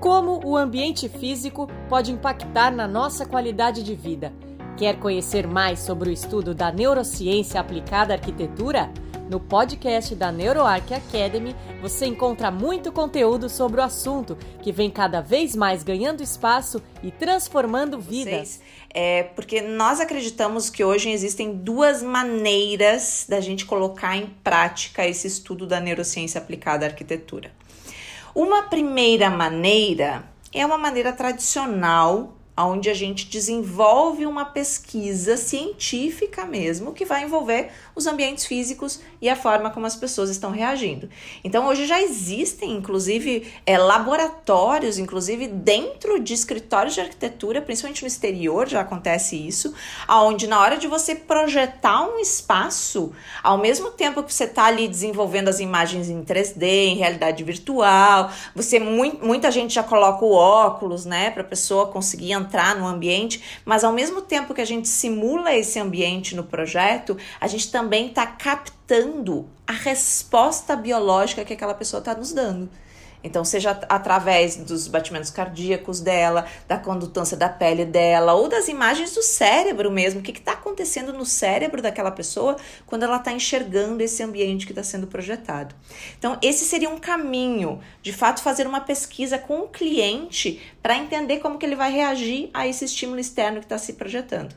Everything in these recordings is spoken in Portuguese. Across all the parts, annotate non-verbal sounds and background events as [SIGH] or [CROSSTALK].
Como o ambiente físico pode impactar na nossa qualidade de vida? Quer conhecer mais sobre o estudo da neurociência aplicada à arquitetura? No podcast da NeuroArc Academy, você encontra muito conteúdo sobre o assunto, que vem cada vez mais ganhando espaço e transformando vidas. É porque nós acreditamos que hoje existem duas maneiras da gente colocar em prática esse estudo da neurociência aplicada à arquitetura. Uma primeira maneira é uma maneira tradicional onde a gente desenvolve uma pesquisa científica mesmo que vai envolver os ambientes físicos e a forma como as pessoas estão reagindo. Então hoje já existem, inclusive, é, laboratórios, inclusive dentro de escritórios de arquitetura, principalmente no exterior já acontece isso, aonde na hora de você projetar um espaço, ao mesmo tempo que você está ali desenvolvendo as imagens em 3D, em realidade virtual, você muita gente já coloca o óculos, né, para a pessoa conseguir entrar no ambiente, mas ao mesmo tempo que a gente simula esse ambiente no projeto, a gente também está captando a resposta biológica que aquela pessoa está nos dando. Então, seja através dos batimentos cardíacos dela, da condutância da pele dela, ou das imagens do cérebro mesmo, o que está acontecendo no cérebro daquela pessoa quando ela está enxergando esse ambiente que está sendo projetado. Então, esse seria um caminho, de fato, fazer uma pesquisa com o cliente para entender como que ele vai reagir a esse estímulo externo que está se projetando.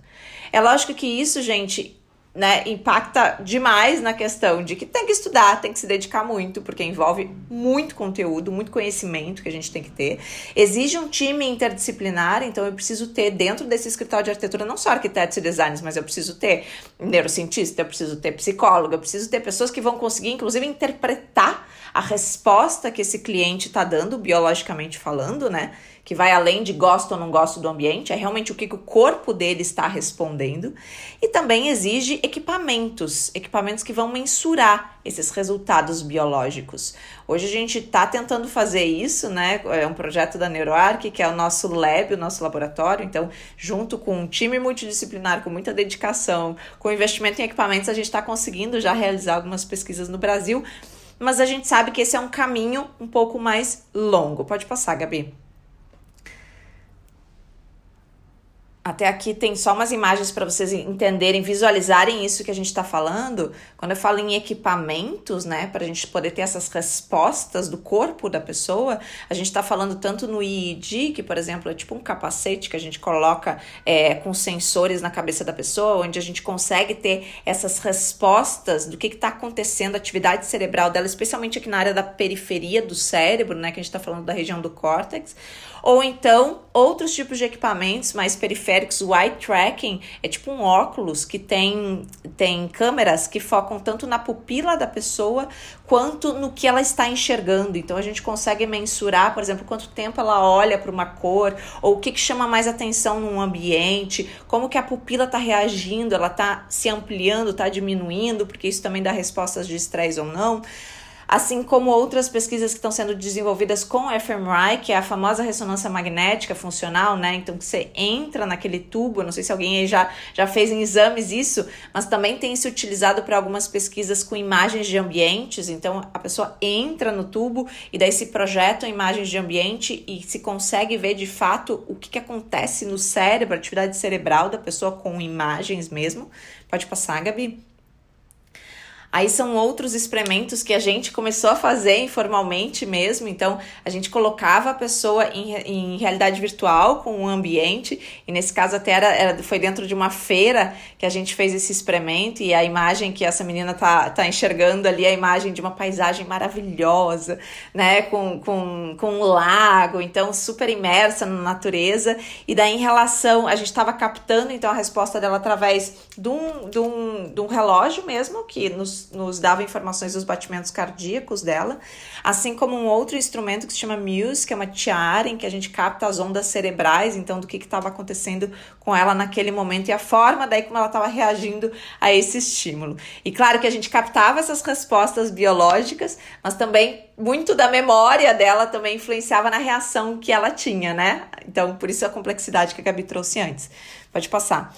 É lógico que isso, gente, né, impacta demais na questão de que tem que estudar, tem que se dedicar muito, porque envolve muito conteúdo, muito conhecimento que a gente tem que ter. Exige um time interdisciplinar, então eu preciso ter dentro desse escritório de arquitetura não só arquitetos e designers, mas eu preciso ter neurocientista, eu preciso ter psicólogo, eu preciso ter pessoas que vão conseguir, inclusive, interpretar a resposta que esse cliente está dando, biologicamente falando, né? Que vai além de gosto ou não gosto do ambiente, é realmente o que, que o corpo dele está respondendo. E também exige equipamentos, equipamentos que vão mensurar esses resultados biológicos. Hoje a gente está tentando fazer isso, né? É um projeto da NeuroArc, que é o nosso lab, o nosso laboratório. Então, junto com um time multidisciplinar, com muita dedicação, com investimento em equipamentos, a gente está conseguindo já realizar algumas pesquisas no Brasil. Mas a gente sabe que esse é um caminho um pouco mais longo. Pode passar, Gabi. Até aqui tem só umas imagens para vocês entenderem, visualizarem isso que a gente está falando. Quando eu falo em equipamentos, né, para a gente poder ter essas respostas do corpo da pessoa, a gente está falando tanto no IED, que por exemplo é tipo um capacete que a gente coloca é, com sensores na cabeça da pessoa, onde a gente consegue ter essas respostas do que está acontecendo, a atividade cerebral dela, especialmente aqui na área da periferia do cérebro, né, que a gente está falando da região do córtex ou então, outros tipos de equipamentos mais periféricos, o eye tracking é tipo um óculos que tem, tem câmeras que focam tanto na pupila da pessoa quanto no que ela está enxergando. Então a gente consegue mensurar, por exemplo, quanto tempo ela olha para uma cor, ou o que, que chama mais atenção num ambiente, como que a pupila está reagindo, ela está se ampliando, está diminuindo, porque isso também dá respostas de estresse ou não assim como outras pesquisas que estão sendo desenvolvidas com fMRI, que é a famosa ressonância magnética funcional, né? Então que você entra naquele tubo, não sei se alguém aí já, já fez em exames isso, mas também tem se utilizado para algumas pesquisas com imagens de ambientes. Então a pessoa entra no tubo e daí se projetam imagens de ambiente e se consegue ver de fato o que, que acontece no cérebro, a atividade cerebral da pessoa com imagens mesmo. Pode passar, Gabi. Aí são outros experimentos que a gente começou a fazer informalmente mesmo. Então, a gente colocava a pessoa em, em realidade virtual com um ambiente, e nesse caso até era, era, foi dentro de uma feira que a gente fez esse experimento, e a imagem que essa menina tá, tá enxergando ali é a imagem de uma paisagem maravilhosa, né? Com, com, com um lago, então super imersa na natureza. E daí, em relação, a gente estava captando então a resposta dela através de um, de um, de um relógio mesmo, que nos nos, dava informações dos batimentos cardíacos dela, assim como um outro instrumento que se chama Muse, que é uma tiara em que a gente capta as ondas cerebrais, então do que estava acontecendo com ela naquele momento e a forma daí como ela estava reagindo a esse estímulo. E claro que a gente captava essas respostas biológicas, mas também muito da memória dela também influenciava na reação que ela tinha, né? Então, por isso a complexidade que a Gabi trouxe antes. Pode passar.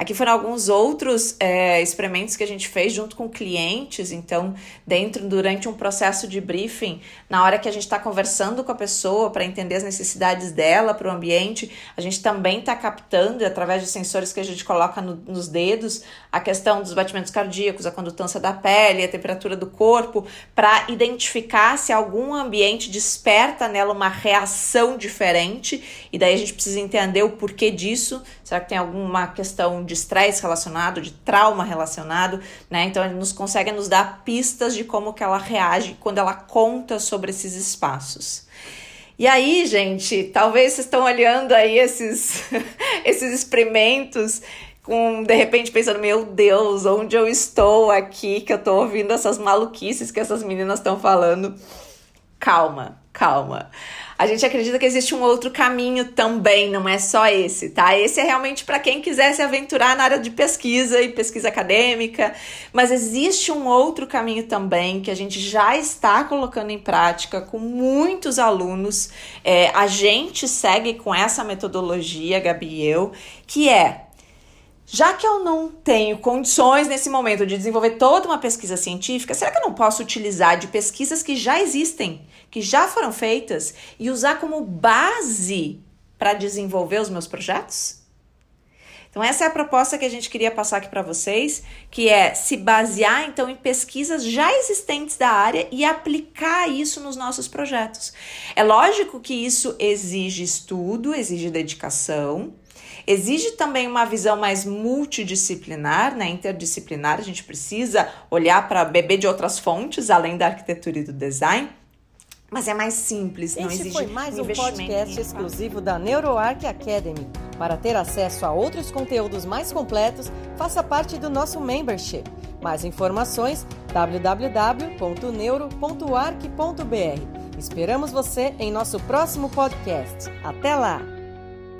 Aqui foram alguns outros é, experimentos que a gente fez junto com clientes. Então, dentro, durante um processo de briefing, na hora que a gente está conversando com a pessoa para entender as necessidades dela para o ambiente, a gente também está captando, através de sensores que a gente coloca no, nos dedos, a questão dos batimentos cardíacos, a condutância da pele, a temperatura do corpo, para identificar se algum ambiente desperta nela uma reação diferente. E daí a gente precisa entender o porquê disso. Será que tem alguma questão de estresse relacionado, de trauma relacionado, né? Então ele nos consegue nos dar pistas de como que ela reage quando ela conta sobre esses espaços. E aí, gente, talvez vocês estão olhando aí esses, [LAUGHS] esses experimentos com de repente pensando, meu Deus, onde eu estou aqui que eu tô ouvindo essas maluquices que essas meninas estão falando. Calma, calma. A gente acredita que existe um outro caminho também, não é só esse, tá? Esse é realmente para quem quiser se aventurar na área de pesquisa e pesquisa acadêmica, mas existe um outro caminho também que a gente já está colocando em prática com muitos alunos. É, a gente segue com essa metodologia, Gabi e eu, que é já que eu não tenho condições nesse momento de desenvolver toda uma pesquisa científica, será que eu não posso utilizar de pesquisas que já existem, que já foram feitas e usar como base para desenvolver os meus projetos? Então essa é a proposta que a gente queria passar aqui para vocês, que é se basear então em pesquisas já existentes da área e aplicar isso nos nossos projetos. É lógico que isso exige estudo, exige dedicação, Exige também uma visão mais multidisciplinar, né, interdisciplinar. A gente precisa olhar para beber de outras fontes, além da arquitetura e do design. Mas é mais simples, este não exige foi mais um, podcast exclusivo da NeuroArc Academy. Para ter acesso a outros conteúdos mais completos, faça parte do nosso membership. Mais informações www.neuro.arc.br. Esperamos você em nosso próximo podcast. Até lá!